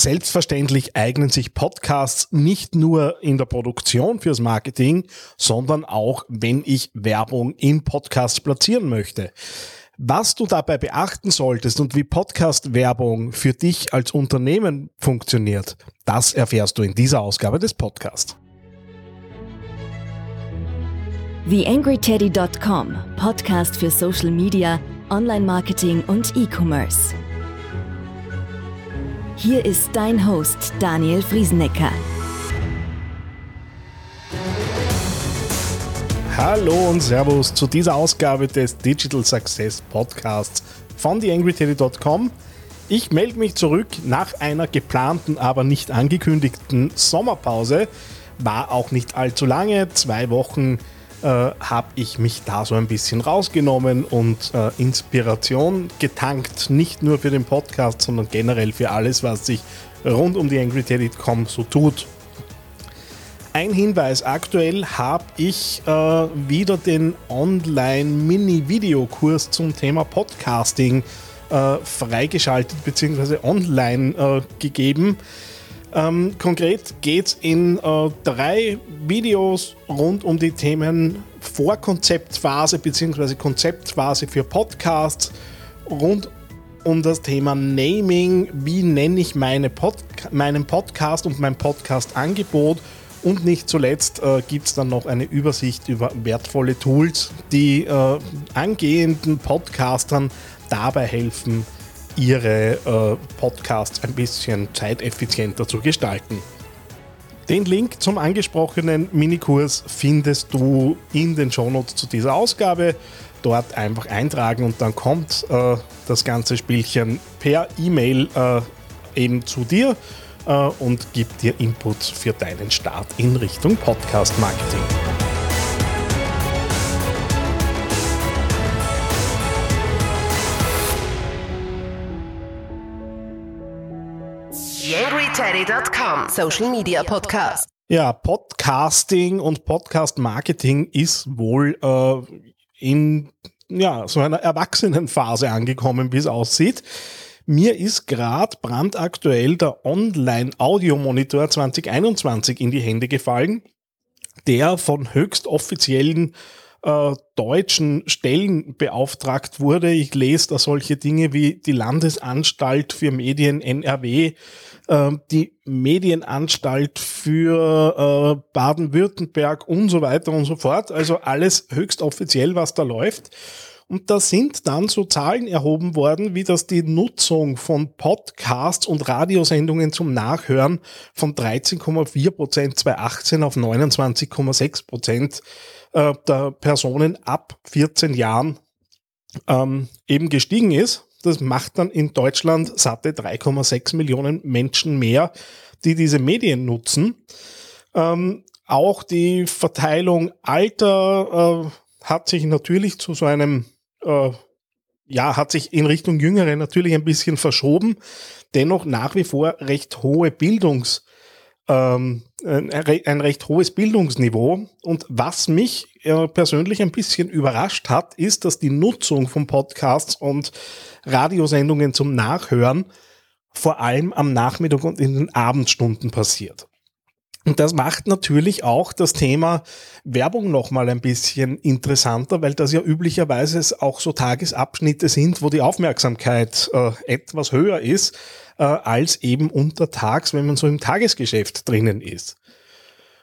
Selbstverständlich eignen sich Podcasts nicht nur in der Produktion fürs Marketing, sondern auch, wenn ich Werbung in Podcasts platzieren möchte. Was du dabei beachten solltest und wie Podcast-Werbung für dich als Unternehmen funktioniert, das erfährst du in dieser Ausgabe des Podcasts. TheAngryTeddy.com, Podcast für Social Media, Online-Marketing und E-Commerce. Hier ist dein Host Daniel Friesenecker. Hallo und Servus zu dieser Ausgabe des Digital Success Podcasts von TheAngryTeddy.com. Ich melde mich zurück nach einer geplanten, aber nicht angekündigten Sommerpause. War auch nicht allzu lange, zwei Wochen äh, habe ich mich da so ein bisschen rausgenommen und äh, Inspiration getankt, nicht nur für den Podcast, sondern generell für alles, was sich rund um die AngryTeddy.com so tut ein Hinweis, aktuell habe ich äh, wieder den Online-Mini-Videokurs zum Thema Podcasting äh, freigeschaltet bzw. online äh, gegeben. Ähm, konkret geht es in äh, drei Videos rund um die Themen Vorkonzeptphase bzw. Konzeptphase für Podcasts, rund um das Thema Naming, wie nenne ich meine Pod meinen Podcast und mein Podcast-Angebot und nicht zuletzt äh, gibt es dann noch eine Übersicht über wertvolle Tools, die äh, angehenden Podcastern dabei helfen, ihre äh, Podcasts ein bisschen zeiteffizienter zu gestalten. Den Link zum angesprochenen Minikurs findest du in den Shownotes zu dieser Ausgabe. Dort einfach eintragen und dann kommt äh, das ganze Spielchen per E-Mail äh, eben zu dir äh, und gibt dir Input für deinen Start in Richtung Podcast YangryTeddy.com Social Media Podcast. Ja, Podcasting und Podcast Marketing ist wohl äh, in ja, so einer Erwachsenenphase angekommen, wie es aussieht. Mir ist gerade brandaktuell der Online-Audio-Monitor 2021 in die Hände gefallen, der von höchst offiziellen äh, deutschen Stellen beauftragt wurde. Ich lese da solche Dinge wie die Landesanstalt für Medien NRW, äh, die Medienanstalt für äh, Baden-Württemberg und so weiter und so fort. Also alles höchst offiziell, was da läuft. Und da sind dann so Zahlen erhoben worden, wie dass die Nutzung von Podcasts und Radiosendungen zum Nachhören von 13,4 Prozent 2018 auf 29,6 Prozent äh, der Personen ab 14 Jahren ähm, eben gestiegen ist. Das macht dann in Deutschland satte 3,6 Millionen Menschen mehr, die diese Medien nutzen. Ähm, auch die Verteilung Alter äh, hat sich natürlich zu so einem äh, ja, hat sich in Richtung Jüngere natürlich ein bisschen verschoben. Dennoch nach wie vor recht hohe Bildungs, ähm, ein, ein recht hohes Bildungsniveau. Und was mich äh, persönlich ein bisschen überrascht hat, ist, dass die Nutzung von Podcasts und Radiosendungen zum Nachhören vor allem am Nachmittag und in den Abendstunden passiert. Und das macht natürlich auch das Thema Werbung nochmal ein bisschen interessanter, weil das ja üblicherweise auch so Tagesabschnitte sind, wo die Aufmerksamkeit äh, etwas höher ist, äh, als eben untertags, wenn man so im Tagesgeschäft drinnen ist.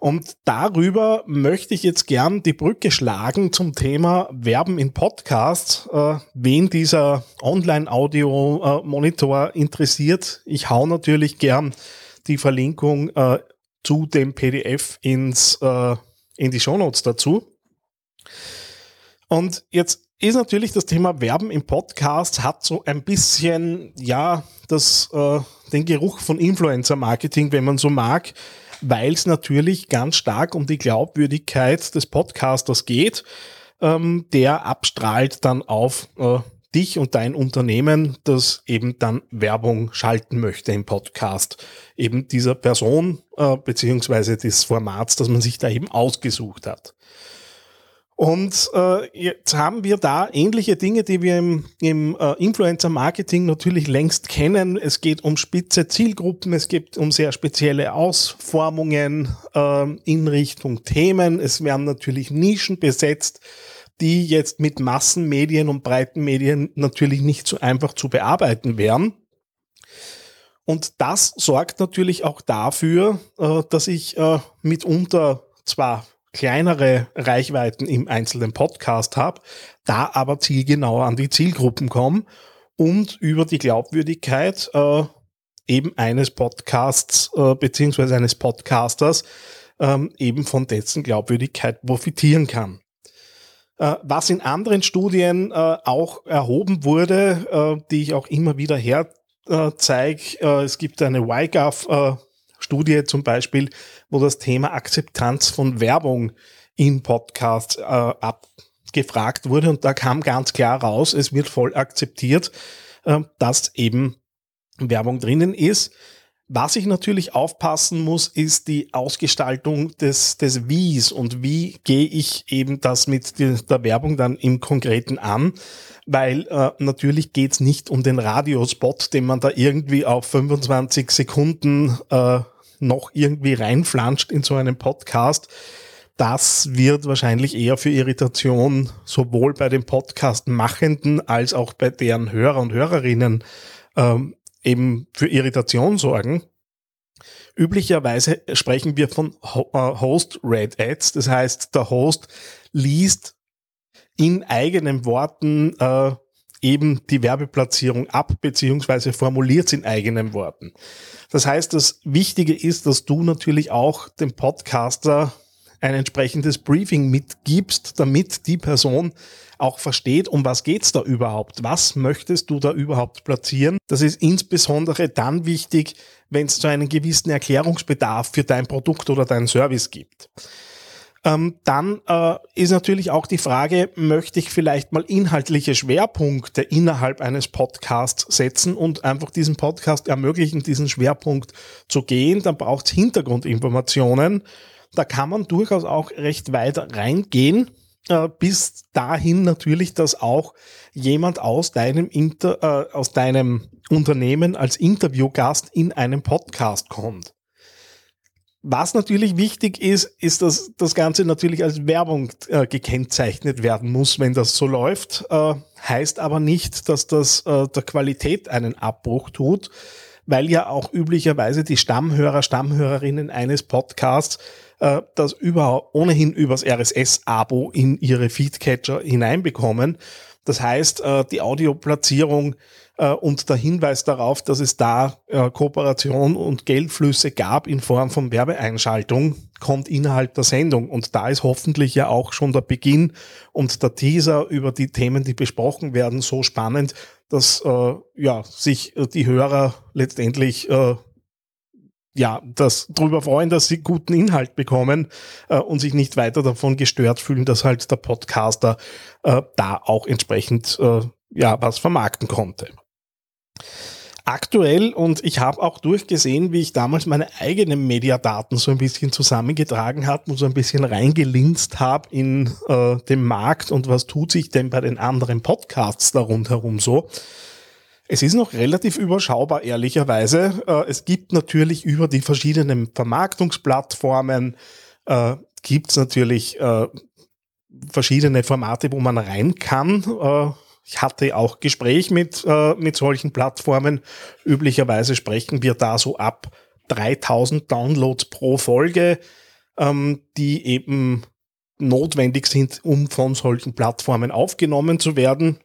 Und darüber möchte ich jetzt gern die Brücke schlagen zum Thema Werben in Podcasts. Äh, wen dieser Online-Audio-Monitor interessiert, ich hau natürlich gern die Verlinkung äh, zu dem PDF ins, äh, in die Shownotes dazu. Und jetzt ist natürlich das Thema Werben im Podcast hat so ein bisschen, ja, das, äh, den Geruch von Influencer-Marketing, wenn man so mag, weil es natürlich ganz stark um die Glaubwürdigkeit des Podcasters geht, ähm, der abstrahlt dann auf äh, dich und dein Unternehmen, das eben dann Werbung schalten möchte im Podcast, eben dieser Person äh, beziehungsweise des Formats, das man sich da eben ausgesucht hat. Und äh, jetzt haben wir da ähnliche Dinge, die wir im, im äh, Influencer-Marketing natürlich längst kennen. Es geht um spitze Zielgruppen, es geht um sehr spezielle Ausformungen äh, in Richtung Themen. Es werden natürlich Nischen besetzt, die jetzt mit Massenmedien und breiten Medien natürlich nicht so einfach zu bearbeiten wären. Und das sorgt natürlich auch dafür, äh, dass ich äh, mitunter zwar kleinere Reichweiten im einzelnen Podcast habe, da aber zielgenauer an die Zielgruppen komme und über die Glaubwürdigkeit äh, eben eines Podcasts beziehungsweise eines Podcasters ähm, eben von dessen Glaubwürdigkeit profitieren kann. Äh, was in anderen Studien äh, auch erhoben wurde, äh, die ich auch immer wieder herzeige, es gibt eine YGAF äh, Studie zum Beispiel, wo das Thema Akzeptanz von Werbung in Podcasts abgefragt wurde und da kam ganz klar raus, es wird voll akzeptiert, dass eben Werbung drinnen ist. Was ich natürlich aufpassen muss, ist die Ausgestaltung des, des Wies und wie gehe ich eben das mit der Werbung dann im Konkreten an, weil äh, natürlich geht's nicht um den Radiospot, den man da irgendwie auf 25 Sekunden äh, noch irgendwie reinflanscht in so einen Podcast. Das wird wahrscheinlich eher für Irritation sowohl bei den Podcast-Machenden als auch bei deren Hörer und Hörerinnen ähm, eben für Irritation sorgen. Üblicherweise sprechen wir von äh, Host-Read Ads. Das heißt, der Host liest in eigenen Worten äh, eben die Werbeplatzierung ab, beziehungsweise formuliert es in eigenen Worten. Das heißt, das Wichtige ist, dass du natürlich auch dem Podcaster ein entsprechendes Briefing mitgibst, damit die Person auch versteht, um was geht's da überhaupt? Was möchtest du da überhaupt platzieren? Das ist insbesondere dann wichtig, wenn es so einen gewissen Erklärungsbedarf für dein Produkt oder dein Service gibt. Ähm, dann äh, ist natürlich auch die Frage, möchte ich vielleicht mal inhaltliche Schwerpunkte innerhalb eines Podcasts setzen und einfach diesen Podcast ermöglichen, diesen Schwerpunkt zu gehen. Dann braucht es Hintergrundinformationen. Da kann man durchaus auch recht weit reingehen, äh, bis dahin natürlich, dass auch jemand aus deinem, Inter, äh, aus deinem Unternehmen als Interviewgast in einem Podcast kommt. Was natürlich wichtig ist, ist, dass das Ganze natürlich als Werbung äh, gekennzeichnet werden muss, wenn das so läuft. Äh, heißt aber nicht, dass das äh, der Qualität einen Abbruch tut, weil ja auch üblicherweise die Stammhörer, Stammhörerinnen eines Podcasts äh, das über, ohnehin übers RSS-Abo in ihre Feedcatcher hineinbekommen. Das heißt, äh, die Audioplatzierung äh, und der Hinweis darauf, dass es da Kooperation und Geldflüsse gab in Form von Werbeeinschaltung, kommt innerhalb der Sendung. Und da ist hoffentlich ja auch schon der Beginn und der Teaser über die Themen, die besprochen werden, so spannend, dass ja, sich die Hörer letztendlich ja, das darüber freuen, dass sie guten Inhalt bekommen äh, und sich nicht weiter davon gestört fühlen, dass halt der Podcaster äh, da auch entsprechend äh, ja was vermarkten konnte aktuell und ich habe auch durchgesehen, wie ich damals meine eigenen Mediadaten so ein bisschen zusammengetragen habe und so ein bisschen reingelinst habe in äh, den Markt und was tut sich denn bei den anderen Podcasts da rundherum so. Es ist noch relativ überschaubar, ehrlicherweise. Äh, es gibt natürlich über die verschiedenen Vermarktungsplattformen, äh, gibt es natürlich äh, verschiedene Formate, wo man rein kann. Äh, ich hatte auch Gespräch mit, äh, mit solchen Plattformen. Üblicherweise sprechen wir da so ab 3000 Downloads pro Folge, ähm, die eben notwendig sind, um von solchen Plattformen aufgenommen zu werden.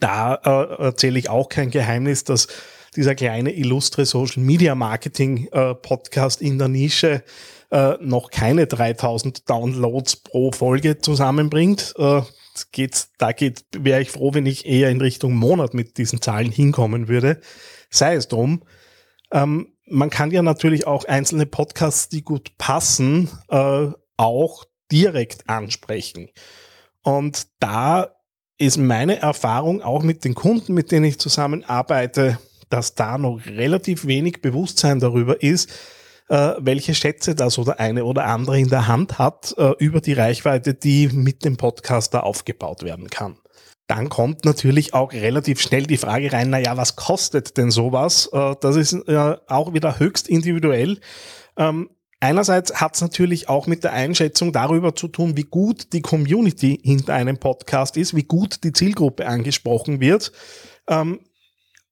Da äh, erzähle ich auch kein Geheimnis, dass dieser kleine illustre Social Media Marketing äh, Podcast in der Nische äh, noch keine 3000 Downloads pro Folge zusammenbringt. Äh, geht, da geht, wäre ich froh, wenn ich eher in Richtung Monat mit diesen Zahlen hinkommen würde. Sei es drum. Ähm, man kann ja natürlich auch einzelne Podcasts, die gut passen, äh, auch direkt ansprechen. Und da ist meine Erfahrung auch mit den Kunden, mit denen ich zusammenarbeite, dass da noch relativ wenig Bewusstsein darüber ist, äh, welche Schätze das oder eine oder andere in der Hand hat äh, über die Reichweite, die mit dem Podcaster aufgebaut werden kann. Dann kommt natürlich auch relativ schnell die Frage rein, naja, was kostet denn sowas? Äh, das ist auch wieder höchst individuell. Ähm, einerseits hat es natürlich auch mit der Einschätzung darüber zu tun, wie gut die Community hinter einem Podcast ist, wie gut die Zielgruppe angesprochen wird. Ähm,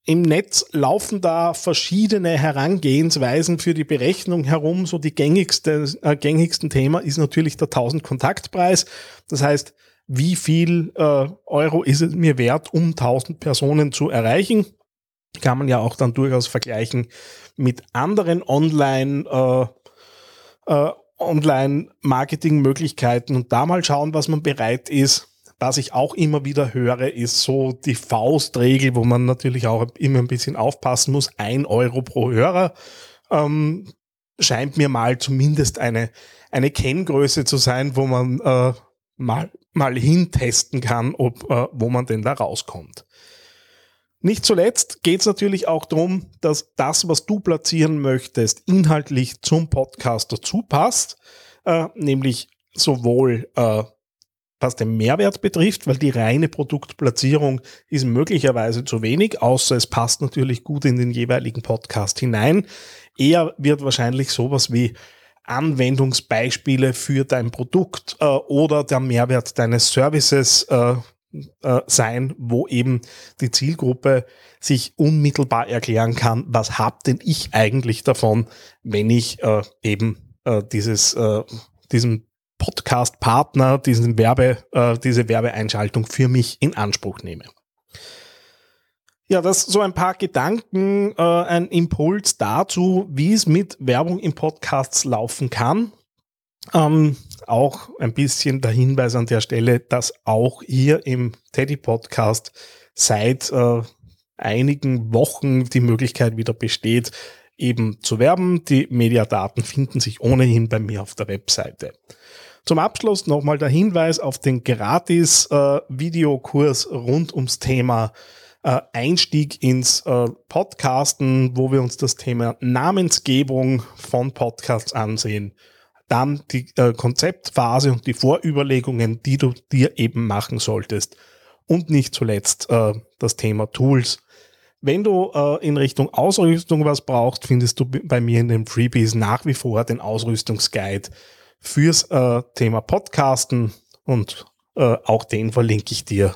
im Netz laufen da verschiedene Herangehensweisen für die Berechnung herum. So die gängigste, äh, gängigsten Thema ist natürlich der 1000 Kontaktpreis. Das heißt, wie viel äh, Euro ist es mir wert, um 1000 Personen zu erreichen? Kann man ja auch dann durchaus vergleichen mit anderen Online, äh, äh, Online-Marketing-Möglichkeiten und da mal schauen, was man bereit ist, was ich auch immer wieder höre, ist so die Faustregel, wo man natürlich auch immer ein bisschen aufpassen muss. Ein Euro pro Hörer ähm, scheint mir mal zumindest eine, eine Kenngröße zu sein, wo man äh, mal, mal hintesten kann, ob, äh, wo man denn da rauskommt. Nicht zuletzt geht es natürlich auch darum, dass das, was du platzieren möchtest, inhaltlich zum Podcast dazu passt, äh, nämlich sowohl äh, was den Mehrwert betrifft, weil die reine Produktplatzierung ist möglicherweise zu wenig, außer es passt natürlich gut in den jeweiligen Podcast hinein. Eher wird wahrscheinlich sowas wie Anwendungsbeispiele für dein Produkt äh, oder der Mehrwert deines Services äh, sein, wo eben die Zielgruppe sich unmittelbar erklären kann, was hab denn ich eigentlich davon, wenn ich äh, eben äh, dieses, äh, diesen Podcast-Partner diesen Werbe, äh, diese Werbeeinschaltung für mich in Anspruch nehme. Ja, das so ein paar Gedanken, äh, ein Impuls dazu, wie es mit Werbung in Podcasts laufen kann. Ähm, auch ein bisschen der Hinweis an der Stelle, dass auch hier im Teddy Podcast seit äh, einigen Wochen die Möglichkeit wieder besteht, eben zu werben. Die Mediadaten finden sich ohnehin bei mir auf der Webseite. Zum Abschluss nochmal der Hinweis auf den Gratis-Videokurs äh, rund ums Thema äh, Einstieg ins äh, Podcasten, wo wir uns das Thema Namensgebung von Podcasts ansehen. Dann die äh, Konzeptphase und die Vorüberlegungen, die du dir eben machen solltest. Und nicht zuletzt äh, das Thema Tools. Wenn du äh, in Richtung Ausrüstung was brauchst, findest du bei mir in den Freebies nach wie vor den Ausrüstungsguide fürs äh, Thema Podcasten und äh, auch den verlinke ich dir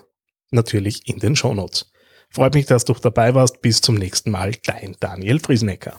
natürlich in den Shownotes. Freut mich, dass du dabei warst. Bis zum nächsten Mal. Dein Daniel Friesenecker.